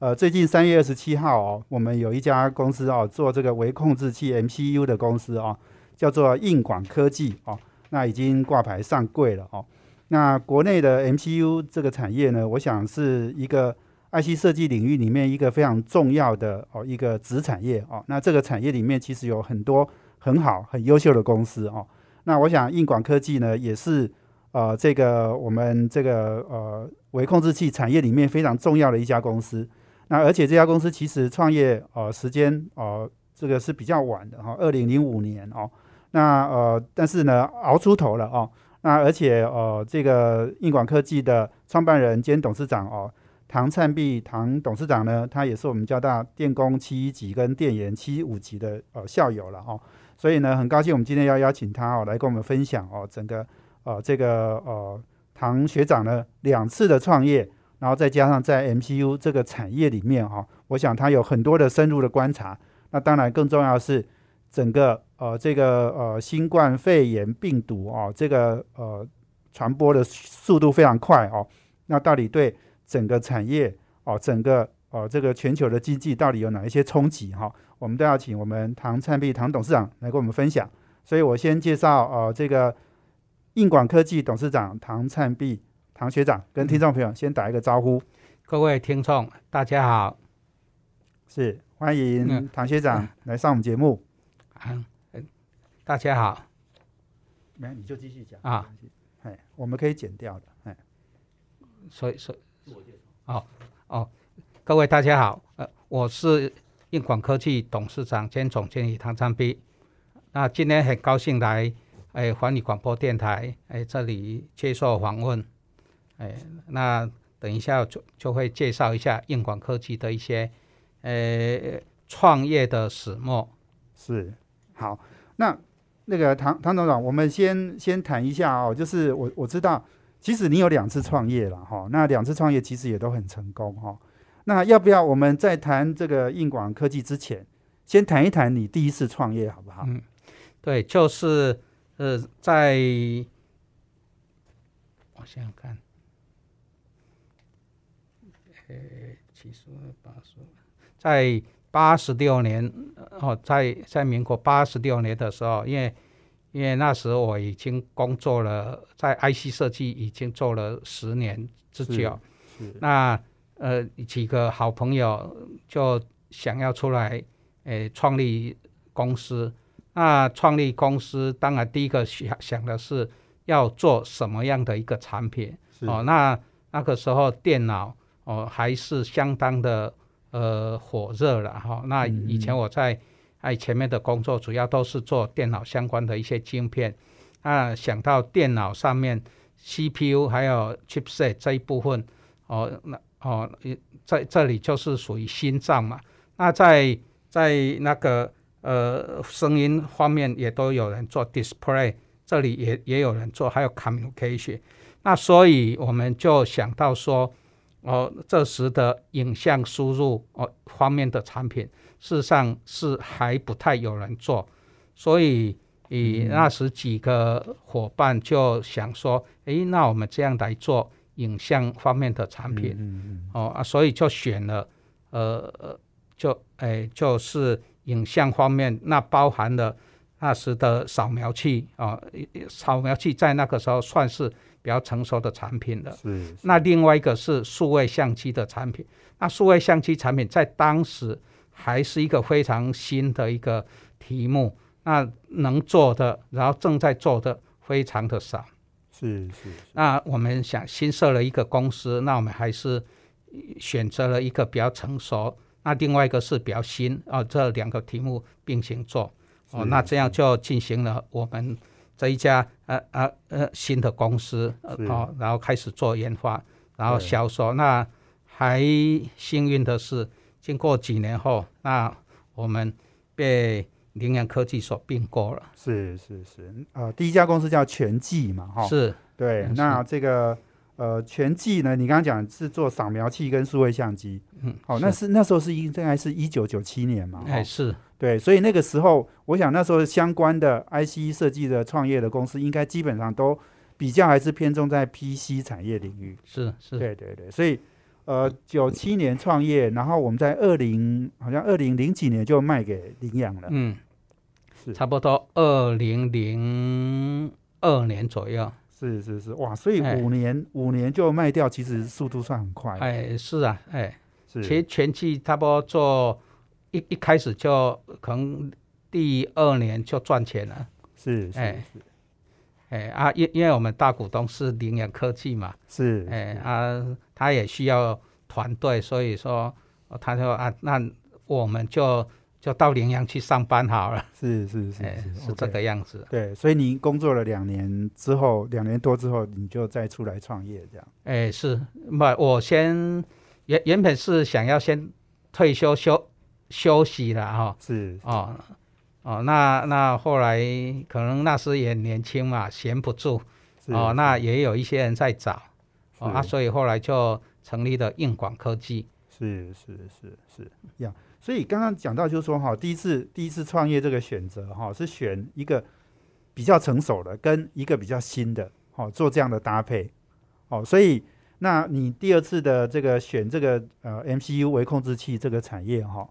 呃，最近三月二十七号哦，我们有一家公司哦，做这个微控制器 MCU 的公司哦，叫做硬广科技哦，那已经挂牌上柜了哦。那国内的 MCU 这个产业呢，我想是一个 IC 设计领域里面一个非常重要的哦一个子产业哦。那这个产业里面其实有很多很好、很优秀的公司哦。那我想，硬广科技呢，也是呃，这个我们这个呃微控制器产业里面非常重要的一家公司。那而且这家公司其实创业呃时间呃这个是比较晚的哈，二零零五年哦。那呃，但是呢，熬出头了哦。那而且呃，这个硬广科技的创办人兼董事长哦，唐灿碧唐董事长呢，他也是我们交大电工七一级跟电研七五级的呃校友了哦。所以呢，很高兴我们今天要邀请他哦，来跟我们分享哦，整个呃这个呃唐学长呢两次的创业，然后再加上在 MCU 这个产业里面哈，我想他有很多的深入的观察。那当然更重要是整个呃这个呃新冠肺炎病毒哦，这个呃传播的速度非常快哦。那到底对整个产业哦，整个呃这个全球的经济到底有哪一些冲击哈？我们都要请我们唐灿碧唐董事长来跟我们分享，所以我先介绍呃这个硬广科技董事长唐灿碧唐学长跟听众朋友先打一个招呼。各位听众大家好，是欢迎唐学长来上我们节目。啊，大家好，没你就继续讲啊，哎，我们可以剪掉的，哎，所以说，哦哦，各位大家好，呃，我是。硬广科技董事长兼总经理唐昌碧，那今天很高兴来哎环宇广播电台哎这里接受访问，哎那等一下就就会介绍一下硬广科技的一些呃创业的始末。是好，那那个唐唐董事长，我们先先谈一下哦，就是我我知道，其实你有两次创业了哈，那两次创业其实也都很成功哈。那要不要我们在谈这个硬广科技之前，先谈一谈你第一次创业好不好？嗯，对，就是呃，在我想想看，呃，七十八十，在八十六年哦，在在民国八十六年的时候，因为因为那时候我已经工作了，在 IC 设计已经做了十年之久，那。呃，几个好朋友就想要出来，诶，创立公司。那创立公司，当然第一个想想的是要做什么样的一个产品哦。那那个时候电脑哦还是相当的呃火热了哈。那以前我在哎前面的工作主要都是做电脑相关的一些晶片。那想到电脑上面 CPU 还有 chipset 这一部分哦，那。哦，在这里就是属于心脏嘛。那在在那个呃声音方面也都有人做 display，这里也也有人做，还有 communication。那所以我们就想到说，哦，这时的影像输入哦方面的产品，事实上是还不太有人做。所以以那时几个伙伴就想说，诶，那我们这样来做。影像方面的产品，哦啊，所以就选了，呃呃，就哎，就是影像方面，那包含了那时的扫描器啊，扫描器在那个时候算是比较成熟的产品了。是。那另外一个是数位相机的产品，那数位相机产品在当时还是一个非常新的一个题目，那能做的，然后正在做的非常的少。是是，那我们想新设了一个公司，那我们还是选择了一个比较成熟，那另外一个是比较新啊，这两个题目并行做哦，那这样就进行了我们这一家呃呃呃新的公司哦，然后开始做研发，然后销售。那还幸运的是，经过几年后，那我们被羚羊科技所并购了。是是是，呃，第一家公司叫全季嘛，哈，是，对，嗯那这个呃全季呢，你刚刚讲是做扫描器跟数位相机，嗯，好、那是。那时候是应该是一九九七年嘛，哈。哎是，对，所以那个时候，我想那时候相关的 IC 设计的创业的公司，应该基本上都比较还是偏重在 PC 产业领域。是是，对对对，所以呃，九七年创业，然后我们在二零好像二零零几年就卖给领养了。嗯，是。差不多二零零二年左右。是是是，哇，所以哎。五年五年就卖掉，其实速度算很快。哎，是啊，哎，是。其实全季差不多做一一开始就可能第二年就赚钱了。是是哎是。哎啊，因因为我们大股东是羚羊科技嘛，是，哎啊，他也需要团队，所以说哦他说啊，那我们就就到羚羊去上班好了，是是是哎，是是这个样子。对，所以你工作了两年之后，两年多之后，你就再出来创业，这样。哎，是，不，我先原原本是想要先退休休休息了哈、是哦哦，那那后来可能那时也年轻嘛，闲不住。是哦，那也有一些人在找。哦啊，所以后来就成立了硬广科技。是是是是一样，所以刚刚讲到就是说哈，第一次第一次创业这个选择哈，是选一个比较成熟的跟一个比较新的，哦，做这样的搭配，哦，所以那你第二次的这个选这个呃 MCU 微控制器这个产业哈，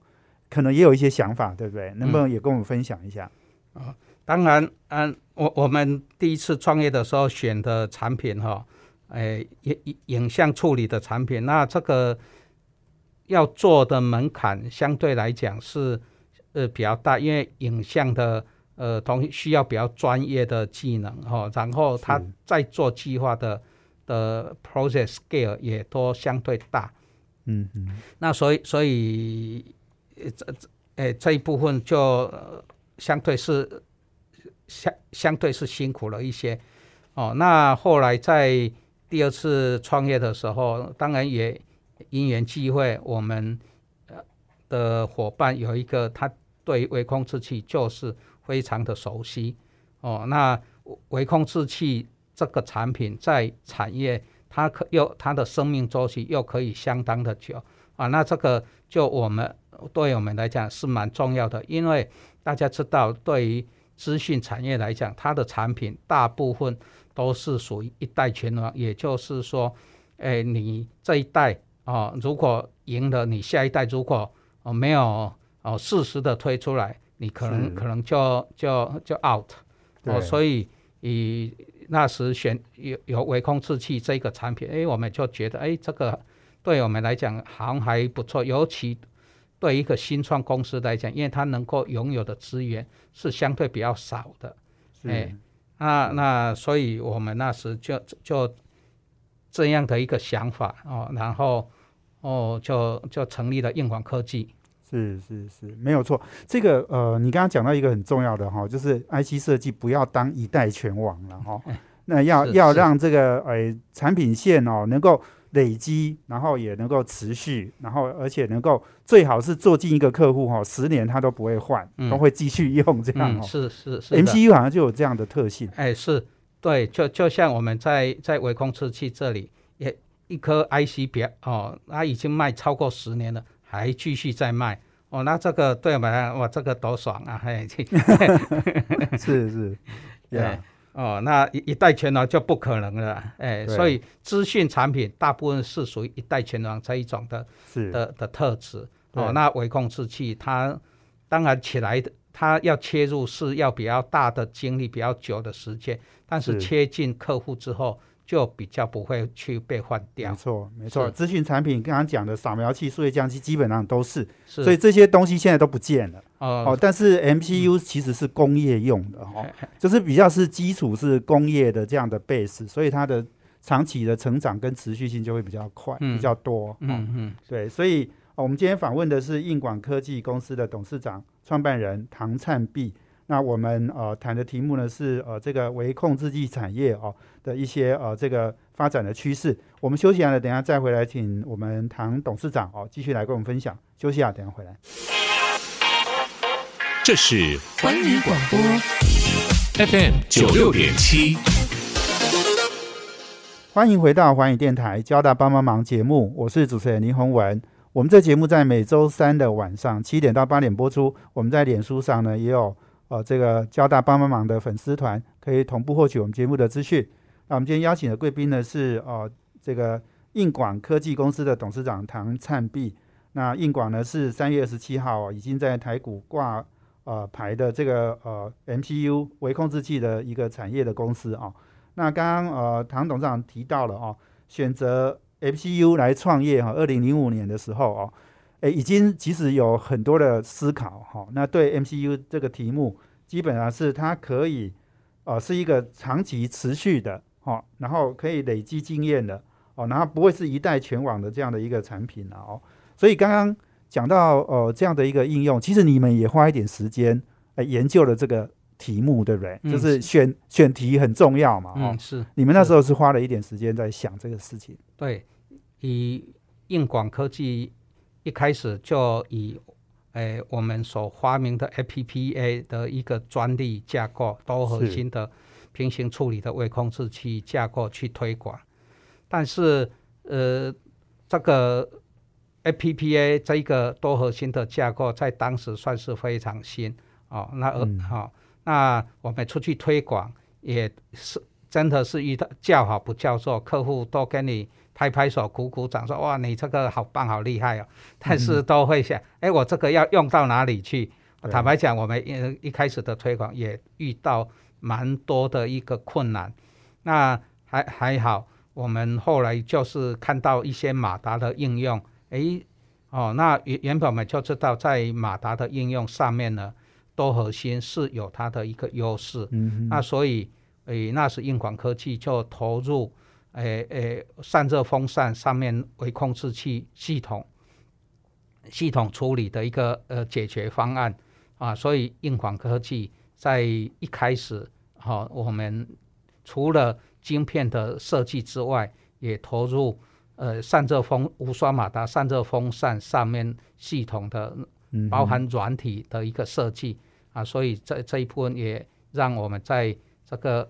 可能也有一些想法，对不对？能不能也跟我们分享一下？啊当然，嗯，我我们第一次创业的时候选的产品哈，哎，影影影像处理的产品，那这个要做的门槛相对来讲是呃比较大，因为影像的呃同需要比较专业的技能哈，然后它是。在做计划的的 process scale 也都相对大，嗯嗯，那所以所以呃这这诶这一部分就、呃相对是相相对是辛苦了一些。哦。那后来在第二次创业的时候，当然也因缘际会，我们呃的伙伴有一个他对微控制器就是非常的熟悉哦。那微控制器这个产品在产业它可又它的生命周期又可以相当的久啊，那这个就我们对我们来讲是蛮重要的，因为大家知道，对于资讯产业来讲，它的产品大部分都是属于一代拳王，也就是说，哎，你这一代哦，如果赢了，你下一代如果哦没有哦适时的推出来，你可能可能就就就 out 哦，所以以那时选有有微控制器这个产品，哎，我们就觉得哎，这个对我们来讲好像还不错，尤其对一个新创公司来讲，因为它能够拥有的资源是相对比较少的，哎那那所以我们那时就就这样的一个想法哦，然后哦就就成立了硬广科技，是是是，没有错。这个呃，你刚刚讲到一个很重要的哈，就是 IC 设计不要当一代拳王了哈。那要要让这个呃产品线哦能够累积，然后也能够持续，然后而且能够最好是做进一个客户哈，十年他都不会换，嗯都会继续用这样嗯，哦。是是是 MCU 好像就有这样的特性，哎，是对，就就像我们在在微控制器这里，也一颗 IC 表哦，它已经卖超过十年了，还继续在卖。哦，那这个对我们来讲，哇，这个多爽啊！嘿，是 是，对呀，哦，那一一代拳王就不可能了，哎，所以资讯产品大部分是属于一代拳王这一种的是的的特质。哦。那微控制器它当然起来的，它要切入是要比较大的精力，比较久的时间，但是是。切进客户之后就比较不会去被换没掉，错没错。是资讯产品刚刚讲的扫描器、数位相机基本上都是，是。所以这些东西现在都不见了。哦。哦，但是 MCU 其实是工业用的哈、哦，就是比较是基础是工业的这样的 base，所以它的长期的成长跟持续性就会比较快，嗯。比较多。哦、嗯嗯。对，所以、哦我们今天访问的是硬广科技公司的董事长、创办人唐灿碧。那我们呃谈的题目呢是呃这个微控制器产业哦的一些呃这个发展的趋势。我们休息完了，等下再回来，请我们唐董事长哦继续来跟我们分享。休息啊，等下回来。这是环宇广播 FM 九六点七，欢迎回到环宇电台交大帮帮忙节目，我是主持人林宏文。我们这节目在每周三的晚上七点到八点播出。我们在脸书上呢也有呃这个交大帮帮忙的粉丝团，可以同步获取我们节目的资讯。那我们今天邀请的贵宾呢是呃这个应广科技公司的董事长唐灿碧。那应广呢是三月二十七号已经在台股挂呃牌的这个呃 MCU 微控制器的一个产业的公司啊。那刚刚呃唐董事长提到了哦，选择。MCU 来创业哈，二零零五年的时候哦，诶，已经其实有很多的思考哈。那对 MCU 这个题目，基本上是它可以，呃，是一个长期持续的哈，然后可以累积经验的哦，然后不会是一代全网的这样的一个产品了哦。所以刚刚讲到呃这样的一个应用，其实你们也花一点时间来研究了这个题目，对不对？就是选选题很重要嘛，哦，是。你们那时候是花了一点时间在想这个事情。对，以硬广科技一开始就以，诶，我们所发明的 APPA 的一个专利架构，多核心的平行处理的微控制器架构去推广，但是，呃，这个 APPA 这一个多核心的架构在当时算是非常新哦，那呃，好，那我们出去推广也是真的是遇到叫好不叫座，客户都跟你。拍拍手，鼓鼓掌，说哇，你这个好棒，好厉害哦！但是都会想，哎，我这个要用到哪里去？坦白讲，我们一一开始的推广也遇到蛮多的一个困难。那还还好，我们后来就是看到一些马达的应用，哎，哦，那原原本我们就知道，在马达的应用上面呢，多核心是有它的一个优势。嗯那所以，诶，那时硬广科技就投入。诶诶，散热风扇上面微控制器系统系统处理的一个呃解决方案啊，所以硬广科技在一开始哈，我们除了晶片的设计之外，也投入呃散热风无刷马达散热风扇上面系统的包含软体的一个设计啊，所以这这一部分也让我们在。这个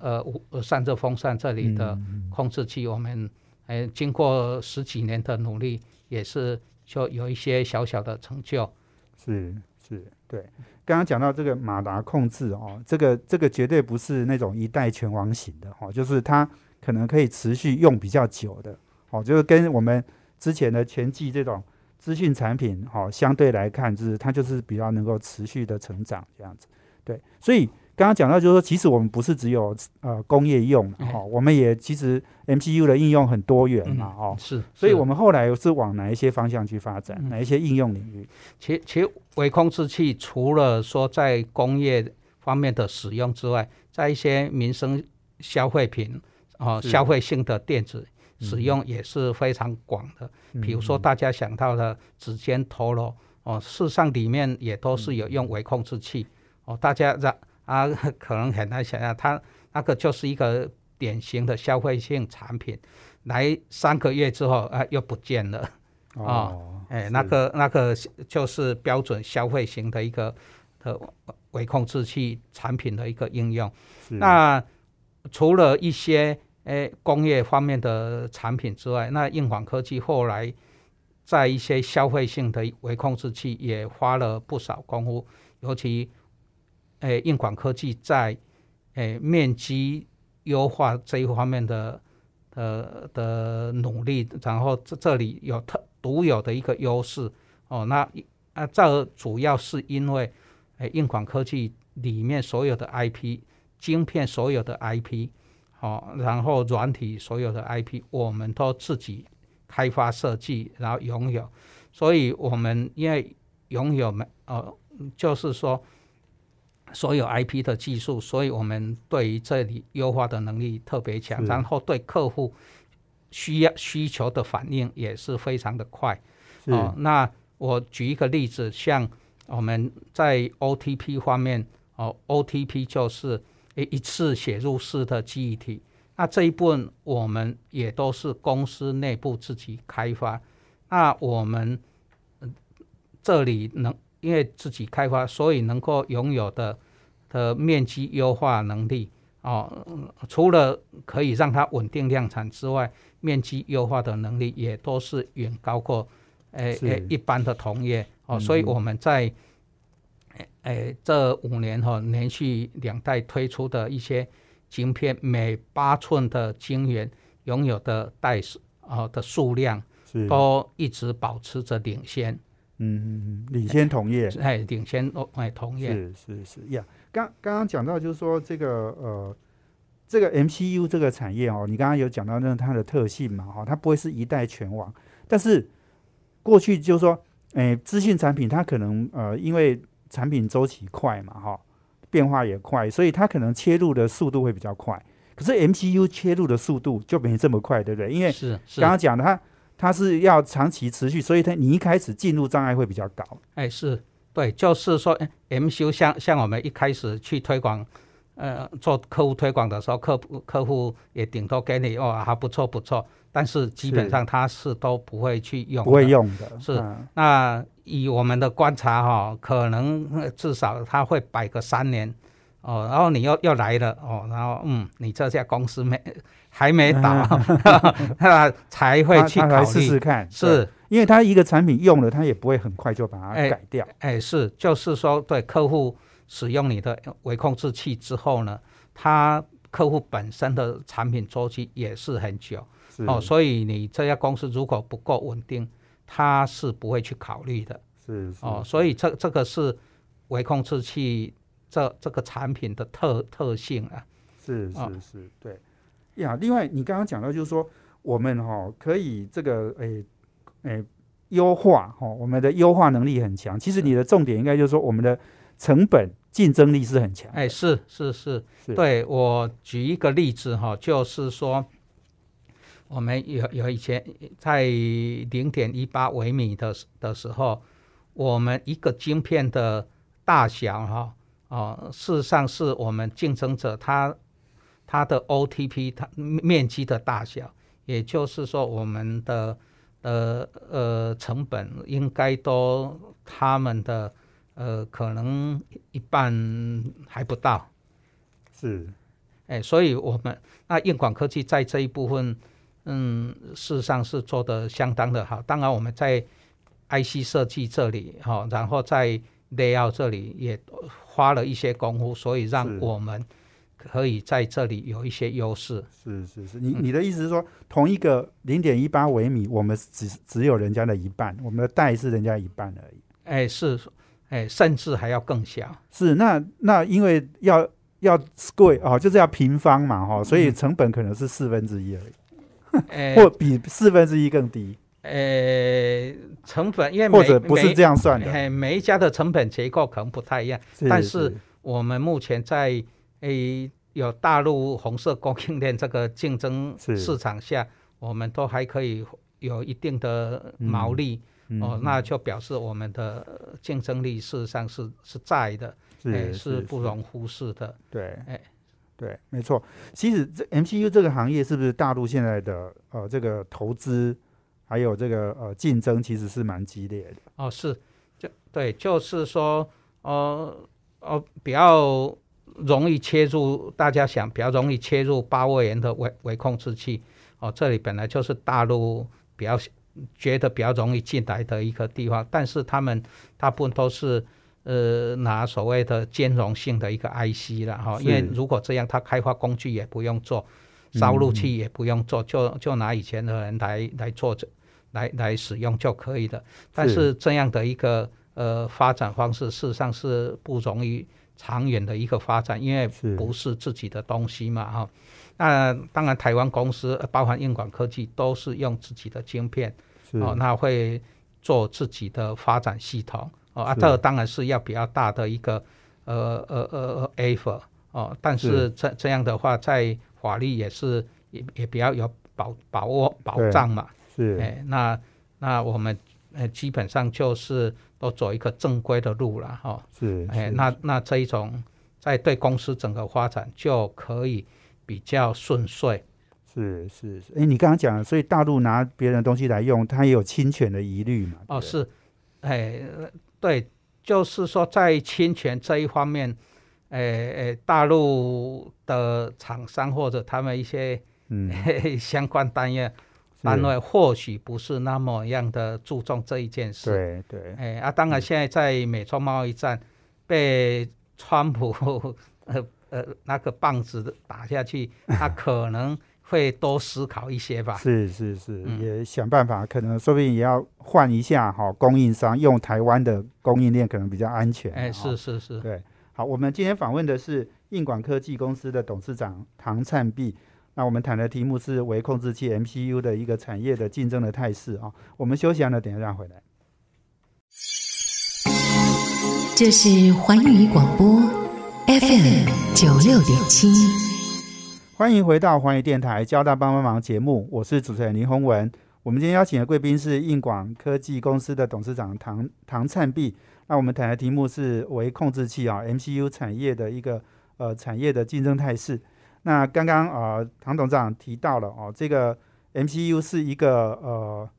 呃，散热风扇这里的控制器，我们呃经过十几年的努力，也是就有一些小小的成就。是是，对。刚刚讲到这个马达控制哦，这个这个绝对不是那种一代拳王型的哦，就是它可能可以持续用比较久的哦，就是跟我们之前的全季这种资讯产品哦相对来看，就是它就是比较能够持续的成长这样子。对，所以。刚刚讲到，就是说，其实我们不是只有呃工业用哈，我们也其实 MCU 的应用很多元嘛，哦，是，所以我们后来是往哪一些方向去发展，哪一些应用领域？其其实微控制器除了说在工业方面的使用之外，在一些民生消费品哦，消费性的电子使用也是非常广的。比如说大家想到的指尖陀螺哦，事实上里面也都是有用微控制器哦，大家让。啊，可能很难想象，它那个就是一个典型的消费性产品，来三个月之后啊又不见了，哦，哎，那个那个就是标准消费型的一个的微控制器产品的一个应用。那除了一些诶工业方面的产品之外，那硬广科技后来在一些消费性的微控制器也花了不少功夫，尤其。诶，硬广科技在诶面积优化这一方面的呃的努力，然后这这里有特独有的一个优势哦。那啊，这主要是因为诶硬广科技里面所有的 IP 晶片所有的 IP 哦，然后软体所有的 IP 我们都自己开发设计，然后拥有，所以我们因为拥有没呃，就是说。所有 IP 的技术，所以我们对于这里优化的能力特别强，然后对客户需要需求的反应也是非常的快。哦，那我举一个例子，像我们在 OTP 方面，哦，OTP 就是一一次写入式的记忆体。那这一部分我们也都是公司内部自己开发。那我们这里能因为自己开发，所以能够拥有的的面积优化能力哦，除了可以让它稳定量产之外，面积优化的能力也都是远高过诶诶一般的同业哦。所以我们在诶这五年哈连续两代推出的一些晶片，每八寸的晶圆拥有的代数啊的数量。都一直保持着领先，嗯嗯嗯，领先同业，哎，领先哦，哎，同业是是是呀。刚刚刚讲到就是说这个呃，这个 MCU 这个产业哦，你刚刚有讲到那它的特性嘛，哈，它不会是一代全网，但是过去就是说，哎，资讯产品它可能呃，因为产品周期快嘛，哈，变化也快，所以它可能切入的速度会比较快。可是 MCU 切入的速度就没这么快，对不对？因为是刚刚讲的它。它是要长期持续，所以它你一开始进入障碍会比较高。哎，是对，就是说，M U 像像我们一开始去推广，呃，做客户推广的时候，客客户也顶多给你哦，还不错不错，但是基本上他是都不会去用，不会用的。是，那以我们的观察哈，可能至少他会摆个三年。哦，然后你又又来了哦，然后嗯，你这家公司没还没打，他 才会去考虑。试试看，是。因为他一个产品用了，他也不会很快就把它改掉。哎，是，就是说，对客户使用你的微控制器之后呢，他客户本身的产品周期也是很久。哦，所以你这家公司如果不够稳定，他是不会去考虑的。是哦，所以这这个是微控制器。这这个产品的特特性啊，是是是，对呀。另外，你刚刚讲到就是说，我们哈可以这个诶诶优化哈，我们的优化能力很强。其实你的重点应该就是说，我们的成本竞争力是很强。哎，是是是，对我举一个例子哈，就是说，我们有有以前在零点一八微米的的时候，我们一个晶片的大小哈。哦，事实上是我们竞争者他他的 OTP 它面积的大小，也就是说我们的呃呃成本应该都他们的呃可能一半还不到，是，哎，所以我们那硬广科技在这一部分，嗯，事实上是做的相当的好。当然我们在 IC 设计这里哈，然后在 Layout 这里也。花了一些功夫，所以让我们可以在这里有一些优势。是是是，你你的意思是说，同一个零点一八微米，我们只只有人家的一半，我们的带是人家一半而已。哎，是，哎，甚至还要更小。是，那那因为要要贵哦，就是要平方嘛哈，所以成本可能是四分之一而已，或比四分之一更低。呃，成本因为或者不是这样算的，每一家的成本结构可能不太一样。但是我们目前在诶有大陆红色供应链这个竞争市场下，我们都还可以有一定的毛利哦，那就表示我们的竞争力事实上是是在的，是是不容忽视的。对，哎，对，没错。其实这 MCU 这个行业是不是大陆现在的呃这个投资？还有这个呃竞争其实是蛮激烈的哦，是就对，就是说呃呃比较容易切入，大家想比较容易切入八位元的微微控制器哦，这里本来就是大陆比较觉得比较容易进来的一个地方，但是他们大部分都是呃拿所谓的兼容性的一个 IC 了哈，因为如果这样，它开发工具也不用做，烧录器也不用做，就就拿以前的人来来做这。来来使用就可以了，但是。这样的一个呃发展方式，事实上是不容易长远的一个发展，因为不是自己的东西嘛哈。那当然，台湾公司包含硬广科技都是用自己的晶片哦，那会做自己的发展系统哦。啊，这当然是要比较大的一个呃呃呃 effort 哦，但是这这样的话，在法律也是也也比较有保把握保障嘛。是，哎，那那我们呃基本上就是都走一个正规的路了哈。是，哎，那那这一种在对公司整个发展就可以比较顺遂。是是是，哎，你刚刚讲，所以大陆拿别人的东西来用，它也有侵权的疑虑嘛？哦，是，哎，对，就是说在侵权这一方面，哎哎，大陆的厂商或者他们一些嗯 相关单业单位，或许不是那么样的注重这一件事。对对，哎啊，当然现在在美中贸易战被川普呃呃那个棒子打下去，他可能。会多思考一些吧，是是是，也想办法，可能说不定也要换一下哈，供应商用台湾的供应链可能比较安全。哎，是是是，对，好，我们今天访问的是应管科技公司的董事长唐灿碧，那我们谈的题目是微控制器 MCU 的一个产业的竞争的态势啊。我们休息完了，等一下回来。这是环宇广播 FM 九六点七。欢迎回到环宇电台交大帮帮忙节目，我是主持人林宏文。我们今天邀请的贵宾是应广科技公司的董事长唐唐灿碧。那我们谈的题目是微控制器啊，MCU 产业的一个呃产业的竞争态势。那刚刚啊，唐董事长提到了哦，这个 MCU 是一个呃，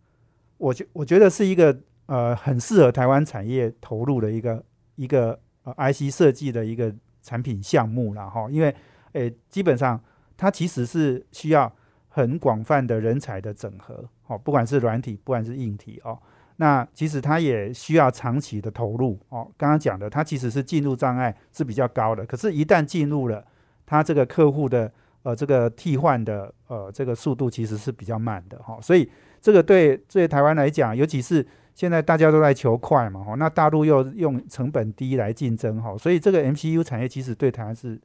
我觉我觉得是一个呃很适合台湾产业投入的一个一个呃 IC 设计的一个产品项目了哈，因为诶基本上。它其实是需要很广泛的人才的整合，哦，不管是软体，不管是硬体，哦，那其实它也需要长期的投入，哦，刚刚讲的，它其实是进入障碍是比较高的，可是，一旦进入了，它这个客户的呃这个替换的呃这个速度其实是比较慢的，哈，所以这个对对台湾来讲，尤其是现在大家都在求快嘛，哈，那大陆又用成本低来竞争，哈，所以这个 MCU 产业其实对台湾是。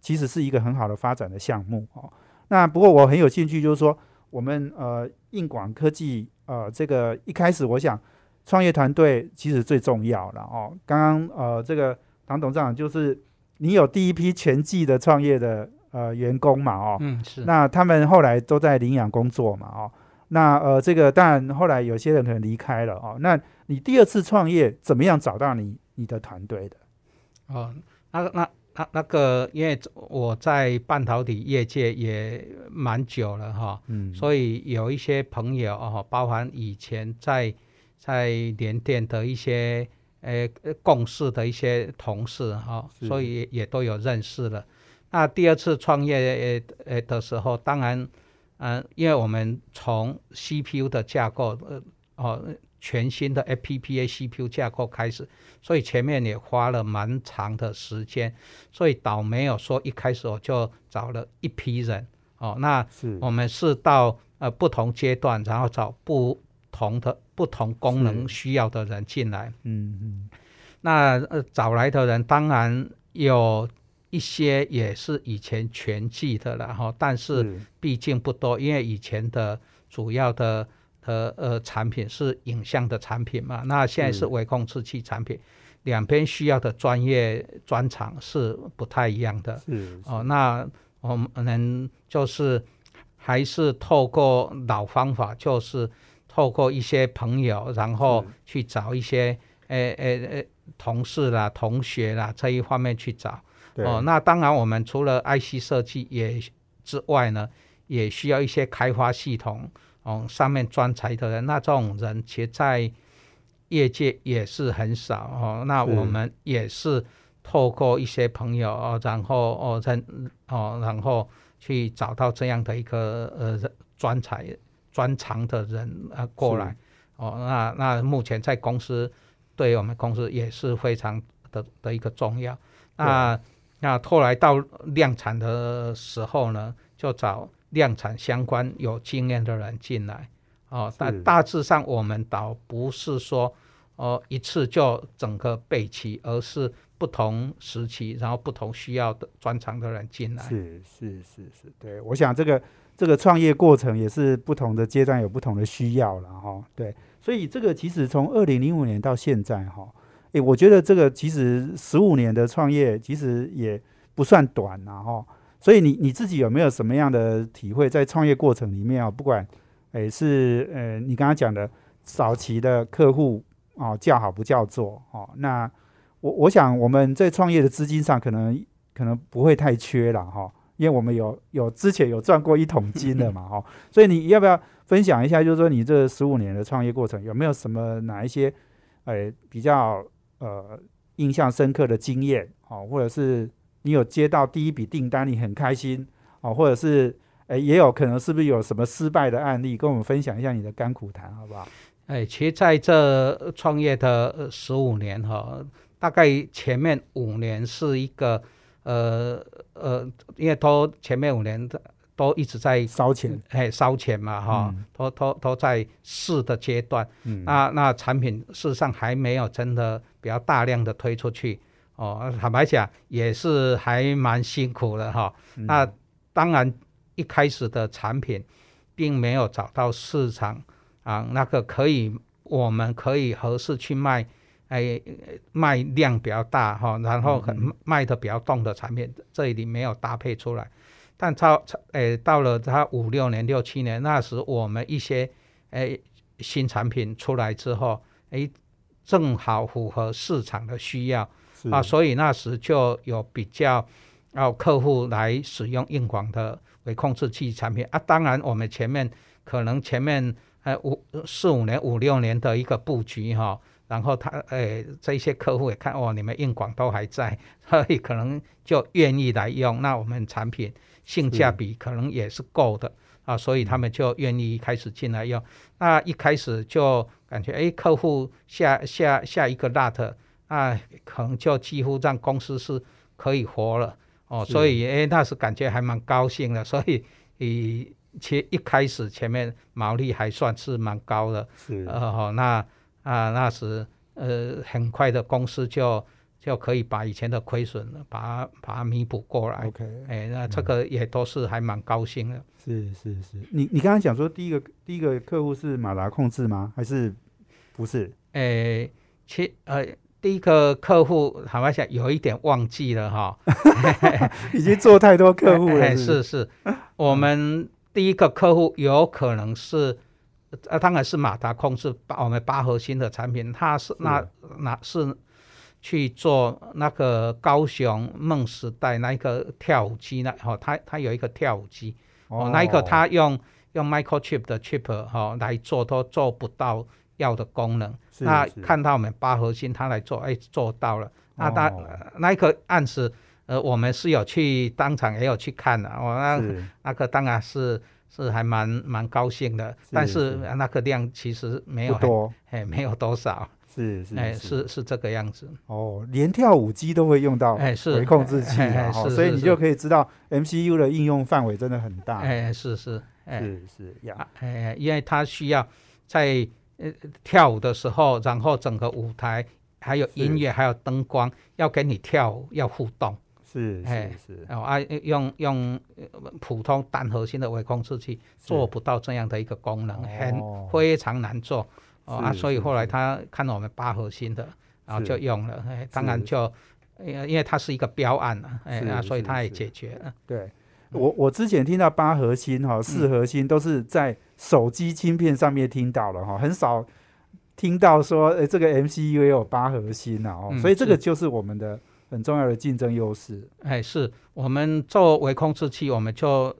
其实是一个很好的发展的项目哦。那不过我很有兴趣，就是说我们呃硬广科技呃这个一开始我想创业团队其实最重要了哦。刚刚呃这个唐董事长就是你有第一批全季的创业的呃员工嘛哦，嗯是。那他们后来都在领养工作嘛哦。那呃这个当然后来有些人可能离开了哦。那你第二次创业怎么样找到你你的团队的？哦，那那。那那个，因为我在半导体业界也蛮久了哈，嗯，所以有一些朋友哦，包含以前在在联电的一些呃共事的一些同事哈，所以也都有认识了。那第二次创业呃的时候，当然，嗯，因为我们从 CPU 的架构呃哦。全新的 FPPA CPU 架构开始，所以前面也花了蛮长的时间，所以倒没有说一开始我就找了一批人哦，那我们是到呃不同阶段，然后找不同的不同功能需要的人进来，嗯嗯，那呃找来的人当然有一些也是以前全季的了哈，但是毕竟不多，因为以前的主要的。呃呃，产品是影像的产品嘛？那现在是微控制器产品，两边需要的专业专长是不太一样的。是哦，那我们就是还是透过老方法，就是透过一些朋友，然后去找一些诶诶诶同事啦、同学啦这一方面去找。哦，那当然，我们除了 IC 设计也之外呢，也需要一些开发系统。哦，上面专才的人，那这种人其实在业界也是很少哦。那我们也是透过一些朋友哦，然后哦，在哦，然后去找到这样的一个呃专才专长的人啊过来哦。那那目前在公司对我们公司也是非常的的一个重要。那那后来到量产的时候呢，就找。量产相关有经验的人进来，哦，但大致上我们倒不是说，哦，一次就整个备齐，而是不同时期，然后不同需要的专长的人进来。是是是是，对，我想这个这个创业过程也是不同的阶段有不同的需要了哈。对，所以这个其实从二零零五年到现在哈，诶，我觉得这个其实十五年的创业其实也不算短了哈。所以你你自己有没有什么样的体会，在创业过程里面啊，不管诶是呃你刚刚讲的早期的客户哦叫好不叫座哦，那我我想我们在创业的资金上可能可能不会太缺了哈，因为我们有有之前有赚过一桶金的嘛 哈，所以你要不要分享一下，就是说你这十五年的创业过程有没有什么哪一些呃比较呃印象深刻的经验哦，或者是你有接到第一笔订单你很开心哦，或者是哎也有可能是不是有什么失败的案例，跟我们分享一下你的甘苦谈好不好？哎，其实在这创业的十五年哈，大概前面五年是一个呃呃，因为都前面五年的都一直在烧钱，哎烧钱嘛哈，都都都在试的阶段，嗯，那那产品事实上还没有真的比较大量的推出去哦，坦白讲也是还蛮辛苦的哈。嗯那当然一开始的产品并没有找到市场啊，那个可以我们可以合适去卖，哎卖量比较大哈，然后很卖的比较动的产品，这里没有搭配出来。但超超诶到了它五六年六七年那时，我们一些诶新产品出来之后，诶正好符合市场的需要。啊，所以那时就有比较，要客户来使用硬广的微控制器产品啊。当然，我们前面可能前面呃五四五年、五六年的一个布局哈，然后他呃这些客户也看哦，你们硬广都还在，所以可能就愿意来用。那我们产品性价比可能也是够的啊，所以他们就愿意开始进来用。那一开始就感觉哎，客户下下下一个 lot。啊，可能就几乎让公司是可以活了哦，所以诶，那时感觉还蛮高兴的，所以以其一开始前面毛利还算是蛮高的，是呃，好，那啊那时呃很快的公司就就可以把以前的亏损把它把它弥补过来，OK，哎，那这个也都是还蛮高兴的。是是是，你你刚刚讲说第一个第一个客户是马达控制吗？还是不是？哎，其呃第一个客户坦白讲有一点忘记了哈。已经做太多客户了是是，我们第一个客户有可能是，呃，当然是马达控制八我们八核心的产品，它是那那是去做那个高雄梦时代那一个跳舞机那哦，它它有一个跳舞机哦，那一个它用用 microchip 的 chip 哦来做都做不到要的功能，那看到我们八核心它来做，哎，做到了，那它、哦。那一个案子。呃，我们是有去当场也有去看的，我、那那个当然是是还蛮蛮高兴的，但是是。那个量其实没有多，哎，没有多少，是是哎，是。是这个样子，哦，连跳舞机都会用到哎是。微控制器所以你就可以知道 MCU 的应用范围真的很大。哎，是是，哎，是是呀，啊哎，因为它需要在呃跳舞的时候，然后整个舞台还有音乐还有灯光要跟你跳舞要互动。是哎是是，哦啊，用用呃普通单核心的微控制器做不到这样的一个功能，哦。很非常难做。哦啊，所以后来他看到我们八核心的，然后就用了，哎，当然就因因为它是一个标案了，哎，是啊，所以是它也解决了，对。我我之前听到八核心哈、四核心都是在手机芯片上面听到了哈，很少听到说，诶，这个 MCU 也有八核心啊，哦，嗯所以这个就是我们的很重要的竞争优势。哎，是我们做微控制器，我们就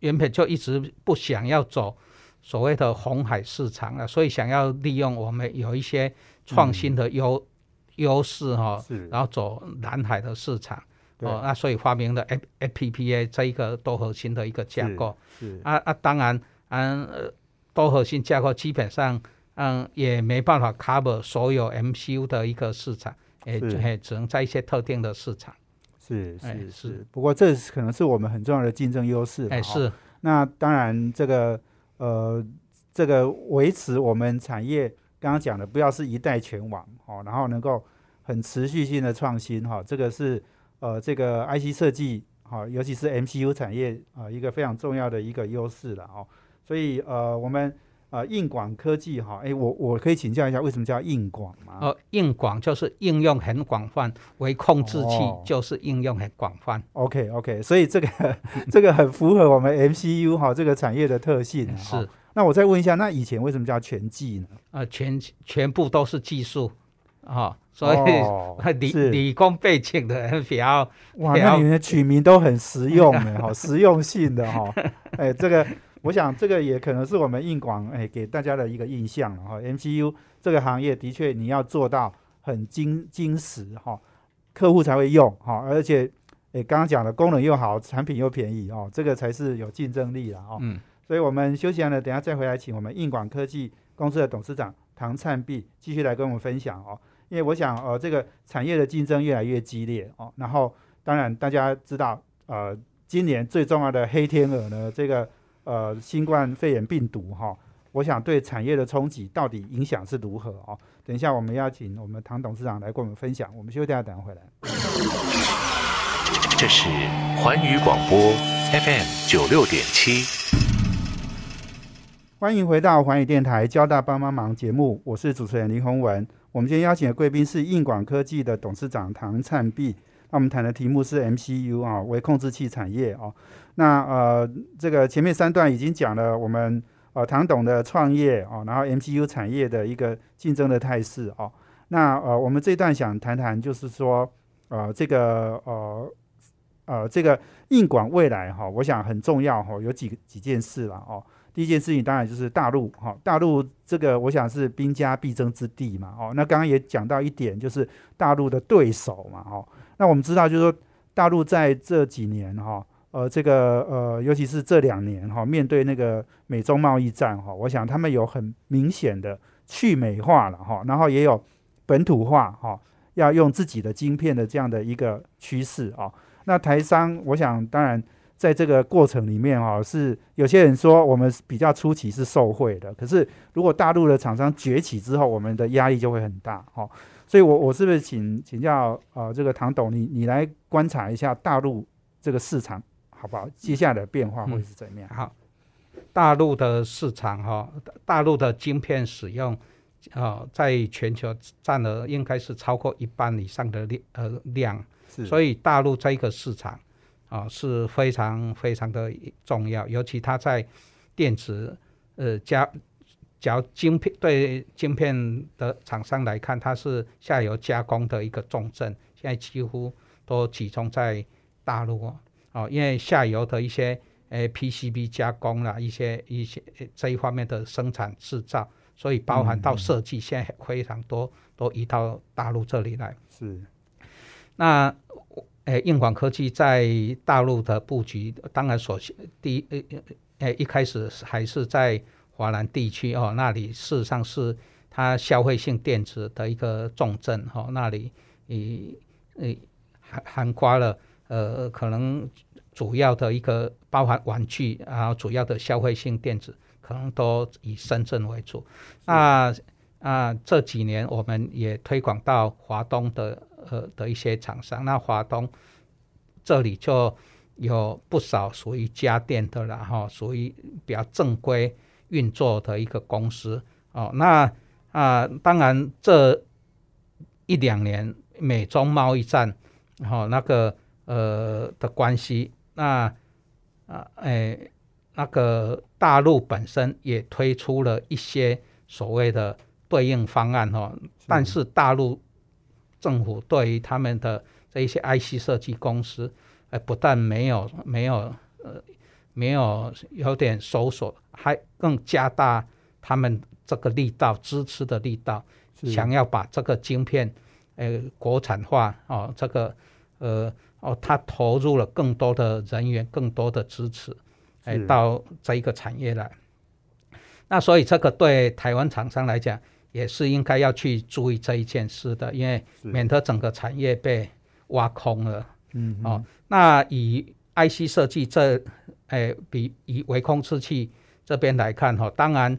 原本就一直不想要走所谓的红海市场了，所以想要利用我们有一些创新的优优势哈，是，然后走蓝海的市场。哦，那所以发明了 F FPPA 这一个多核心的一个架构是啊啊，当然，嗯，呃多核心架构基本上，嗯，也没办法 cover 所有 MCU 的一个市场，也是也只能在一些特定的市场。是是是，不过这可能是我们很重要的竞争优势。哎，。是，那当然，这个呃，这个维持我们产业刚刚讲的，不要是一代全网哦，然后能够很持续性的创新哈、这个是呃这个 IC 设计哈、尤其是 MCU 产业啊、一个非常重要的一个优势了哦。所以呃，我们呃硬广科技哈，哎，我我可以请教一下，为什么叫硬广吗？呃，硬广就是应用很广泛，为控制器哦就是应用很广泛。OK OK，所以这个这个很符合我们 MCU 哈、这个产业的特性、啊。是，那我再问一下，那以前为什么叫全技呢？呃，全全部都是技术，哈、所以、哦 理是理工背景的人比较哇，你们的取名都很实用的，哈，实用性的哈。哎，这个我想这个也可能是我们硬广哎给大家的一个印象了哈。MCU 这个行业的确你要做到很精精实哈，客户才会用哈，而且哎刚刚讲的功能又好，产品又便宜哦，这个才是有竞争力了哦。嗯所以我们休息完了，等下再回来，请我们硬广科技公司的董事长唐灿碧继续来跟我们分享哦。因为我想，呃，这个产业的竞争越来越激烈哦。然后，当然大家知道，呃，今年最重要的黑天鹅呢，这个呃新冠肺炎病毒哈、我想对产业的冲击到底影响是如何哦？等一下我们要请我们唐董事长来跟我们分享。我们休息一下，等回来。这是环宇广播 FM 九六点七。欢迎回到环宇电台交大帮帮忙节目，我是主持人林宏文。我们今天邀请的贵宾是硬广科技的董事长唐灿碧。那我们谈的题目是 MCU 啊，微控制器产业哦。那呃，这个前面三段已经讲了我们呃唐董的创业哦，然后 MCU 产业的一个竞争的态势哦。那呃，我们这一段想谈谈，就是说呃，这个呃呃这个硬广未来哈、我想很重要哈、有几几件事了哦。第一件事情当然就是大陆哈、大陆这个我想是兵家必争之地嘛，哦，那刚刚也讲到一点，就是大陆的对手嘛，哦，那我们知道就是说大陆在这几年哈、呃，这个呃，尤其是这两年哈、面对那个美中贸易战哈、我想他们有很明显的去美化了哈、然后也有本土化哈、要用自己的晶片的这样的一个趋势啊、那台商，我想当然。在这个过程里面哈、是有些人说我们比较初期是受贿的，可是如果大陆的厂商崛起之后，我们的压力就会很大哈、所以我我是不是请请教呃这个唐董，你你来观察一下大陆这个市场好不好？接下来的变化会是怎么样？好，大陆的市场哈、大陆的晶片使用，啊、在全球占了应该是超过一半以上的量呃量，是，所以以大陆这个市场啊、是非常非常的重要，尤其它在电池呃加。假如晶片对晶片的厂商来看，它是下游加工的一个重镇，现在几乎都集中在大陆哦，哦，因为下游的一些呃 PCB 加工啦，一些一些呃这一方面的生产制造，所以包含到设计，现在非常多都移到大陆这里来。是那呃，硬广科技在大陆的布局，当然首先第一呃呃一开始是还是在华南地区哦，那里事实上是它消费性电子的一个重镇哦，那里以诶涵涵盖了呃可能主要的一个包含玩具，然后主要的消费性电子可能都以深圳为主。那啊，这几年我们也推广到华东的呃的一些厂商，那华东这里就有不少属于家电的啦，哈，属于比较正规运作的一个公司哦。那啊，当然这一两年美中贸易战，哈、那个呃的关系，那啊，哎，那个大陆本身也推出了一些所谓的对应方案哦，但是大陆政府对于他们的这一些 IC 设计公司，呃，不但没有没有呃没有有点搜索，还更加大他们这个力道支持的力道，想要把这个晶片呃国产化哦，这个呃哦，他投入了更多的人员，更多的支持，哎、是到这一个产业来。那所以这个对台湾厂商来讲，也是应该要去注意这一件事的，因为免得整个产业被挖空了。嗯哦，那以 IC 设计这，诶，比以微控制器这边来看哈、当然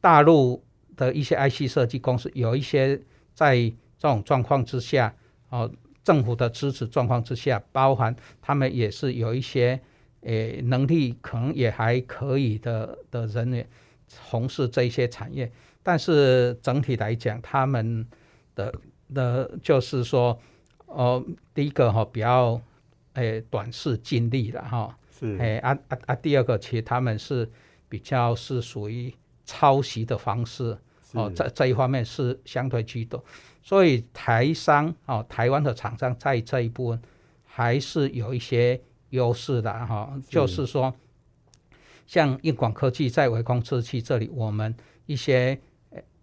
大陆的一些 IC 设计公司有一些在这种状况之下，哦，政府的支持状况之下，包含他们也是有一些诶能力可能也还可以的的人员从事这一些产业，但是整体来讲，他们的的就是说。哦，第一个哈、比较诶短视尽力了哈，是诶啊啊啊，第二个其实他们是比较是属于抄袭的方式哦，在这一方面是相对居多。所以台商哦，台湾的厂商在这一部分还是有一些优势的哈、是就是说，像硬广科技在微控制器这里，我们一些呃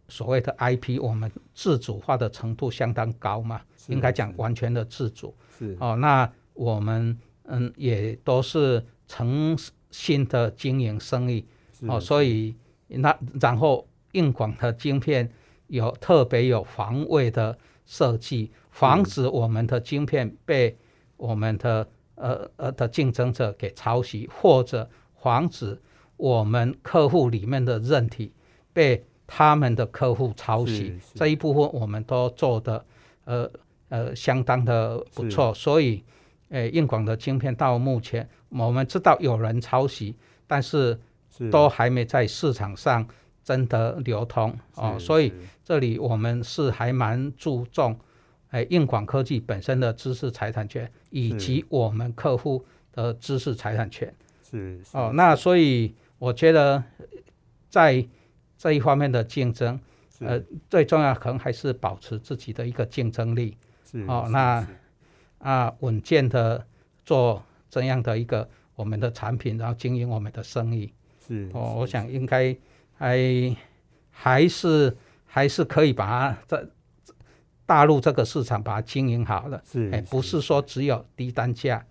所谓的 IP，我们自主化的程度相当高嘛，应该讲完全的自主。是。哦。那我们嗯也都是诚心的经营生意，哦，所以那然后硬广的晶片有特别有防卫的设计，防止我们的晶片被我们的呃呃的竞争者给抄袭，或者防止我们客户里面的韧体被他们的客户抄袭这一部分我们都做的呃呃相当的不错，所以。呃，硬广的晶片到目前，我们知道有人抄袭，但是是。都还没在市场上真的流通哦，所以这里我们是还蛮注重，哎，硬广科技本身的知识财产权，以及我们客户的知识财产权。是是哦。那所以我觉得在这一方面的竞争，呃，最重要可能还是保持自己的一个竞争力。是是哦那啊，稳健的做这样的一个我们的产品，然后经营我们的生意。是哦，是我想应该还还是还是可以把它在大陆这个市场把它经营好了。是哎，不是说只有低单价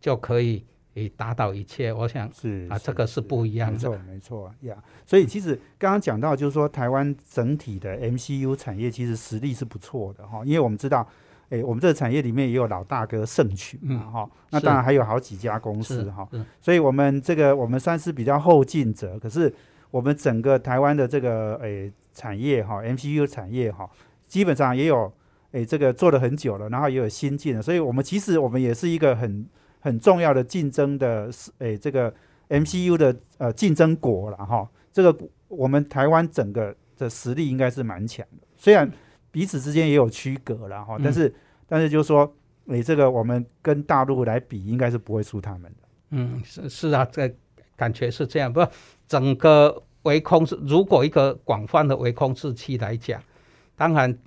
就可以诶达到一切。我想是啊，这个是不一样的。没错，没错呀。所以其实刚刚讲到，就是说台湾整体的 MCU 产业其实实力是不错的哈，因为我们知道，诶，我们这个产业里面也有老大哥盛群嘛嗯哈，那当然还有好几家公司哈，是所以我们这个我们算是比较后进者，可是我们整个台湾的这个诶产业哈，MCU 产业哈，基本上也有诶这个做了很久了，然后也有新进的，所以我们其实我们也是一个很很重要的竞争的诶这个 MCU 的呃竞争国了哈。这个我们台湾整个的实力应该是蛮强的，虽然彼此之间也有区隔了哈，嗯但是、但是就是说，诶这个我们跟大陆来比，应该是不会输他们的。嗯，是是啊，这感觉是这样。不，整个微控是，如果一个广泛的微控制器来讲，当然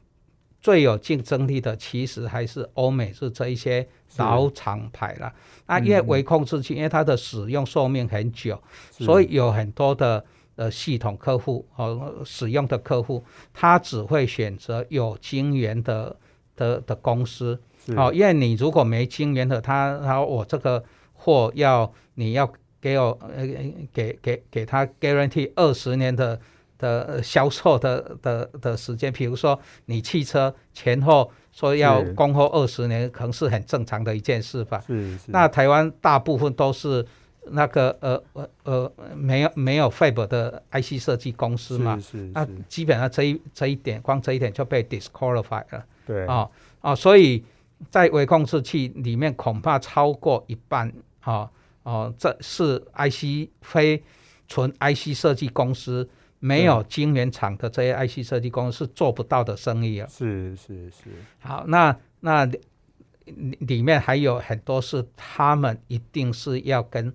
最有竞争力的其实还是欧美是这一些老厂牌了。那因为微控制器，因为它的使用寿命很久，所以有很多的呃系统客户哦使用的客户，他只会选择有晶圆的的的公司。是哦，因为你如果没晶圆的，他他说我这个货要你要给我呃给给给他 guarantee 二十年的的呃销售的的的时间，比如说你汽车前后说要供货二十年，可能是很正常的一件事吧。是是。那台湾大部分都是那个呃呃呃没有没有 Fab 的 IC 设计公司嘛，那是是那基本上这一这一点光这一点就被 disqualify 了。对。哦哦，所以在微控制器里面恐怕超过一半哦哦，这是 IC 非纯 IC 设计公司没有晶圆厂的这些 IC 设计公司是做不到的生意啊。是是是好，那那里面还有很多是他们一定是要跟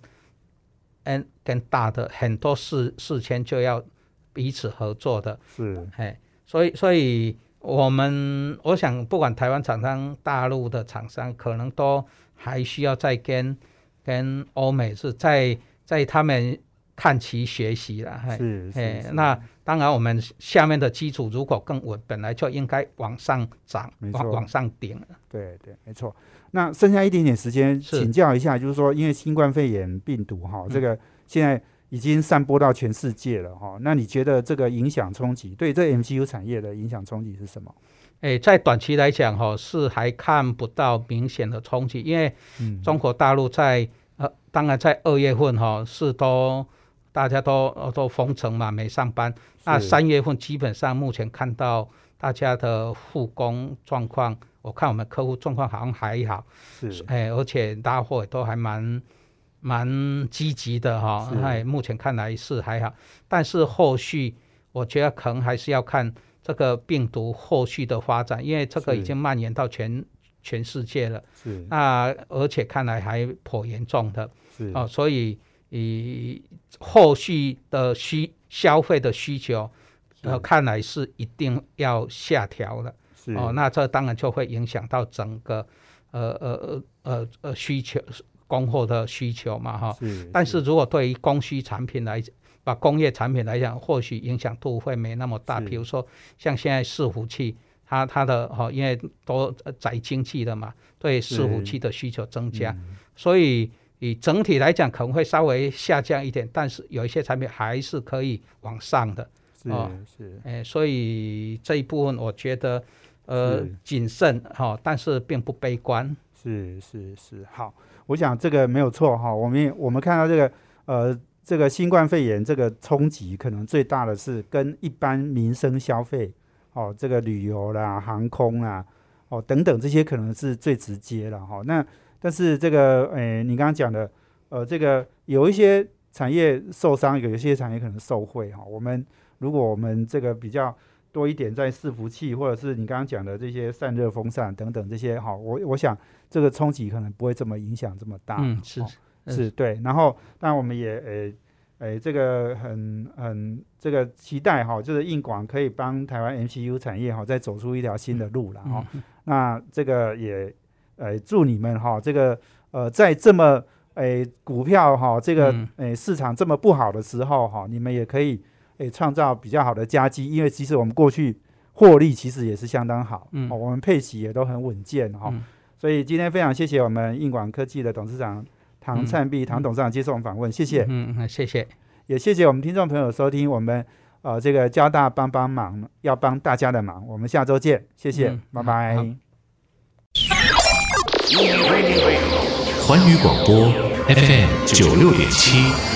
嗯跟大的很多事事前就要彼此合作的。是哎，所以所以我们我想，不管台湾厂商、大陆的厂商，可能都还需要再跟跟欧美是在在他们看其学习了。嘿是哎，，那当然，我们下面的基础如果更稳，本来就应该往上涨往往上顶。对对，没错。那剩下一点点时间，请教一下，就是说，因为新冠肺炎病毒哈，这嗯个现在已经散播到全世界了哈，那你觉得这个影响冲击对这 MCU 产业的影响冲击是什么？诶，在短期来讲，哈是还看不到明显的冲击，因为嗯，中国大陆在呃，当然在二月份哈、是都大家都呃都封城嘛，没上班。那三月份基本上目前看到大家的复工状况，我看我们客户状况好像还好，是。哎，而且拉货也都还蛮蛮积极的哈、是。哎，目前看来是还好，但是后续我觉得可能还是要看这个病毒后续的发展，因为这个已经蔓延到全全世界了。是。那而且看来还颇严重的。是。哦，所以以后续的需消费的需求，呃，看来是一定要下调了是。哦，那这当然就会影响到整个呃呃呃呃呃需求供货的需求嘛哈。是，但是如果对于供需产品来讲，把工业产品来讲，或许影响度会没那么大。是。比如说像现在伺服器，它它的哈、因为都呃载经济的嘛，对伺服器的需求增加，嗯。所以以整体来讲可能会稍微下降一点，但是有一些产品还是可以往上的。是哦是诶，所以这一部分我觉得呃谨慎哈、但是并不悲观。是是是，好，我想这个没有错哈。我们也我们看到这个呃，这个新冠肺炎这个冲击，可能最大的是跟一般民生消费哦，这个旅游啦、航空啦哦等等这些可能是最直接了哈。那但是这个诶，你刚刚讲的呃，这个有一些产业受伤，有一些产业可能受惠哈。我们如果我们这个比较多一点在伺服器，或者是你刚刚讲的这些散热风扇等等这些哈，我我想这个冲击可能不会这么影响这么大。嗯，是是对。然后，当然我们也诶诶，这个很很这个期待哈，就是硬广可以帮台湾 MCU 产业哈再走出一条新的路了哈。嗯那这个也呃祝你们哈，这个呃在这么诶股票哈这个嗯诶市场这么不好的时候哈，你们也可以诶创造比较好的佳绩，因为其实我们过去获利其实也是相当好，嗯哦，我们配息也都很稳健哈。嗯所以今天非常谢谢我们硬广科技的董事长唐嗯灿碧唐董事长接受我们访问，谢谢，嗯嗯，谢谢。也谢谢我们听众朋友收听我们呃这个交大帮帮忙，要帮大家的忙，我们下周见，谢谢，嗯拜拜。环宇广播 FM 九六点七。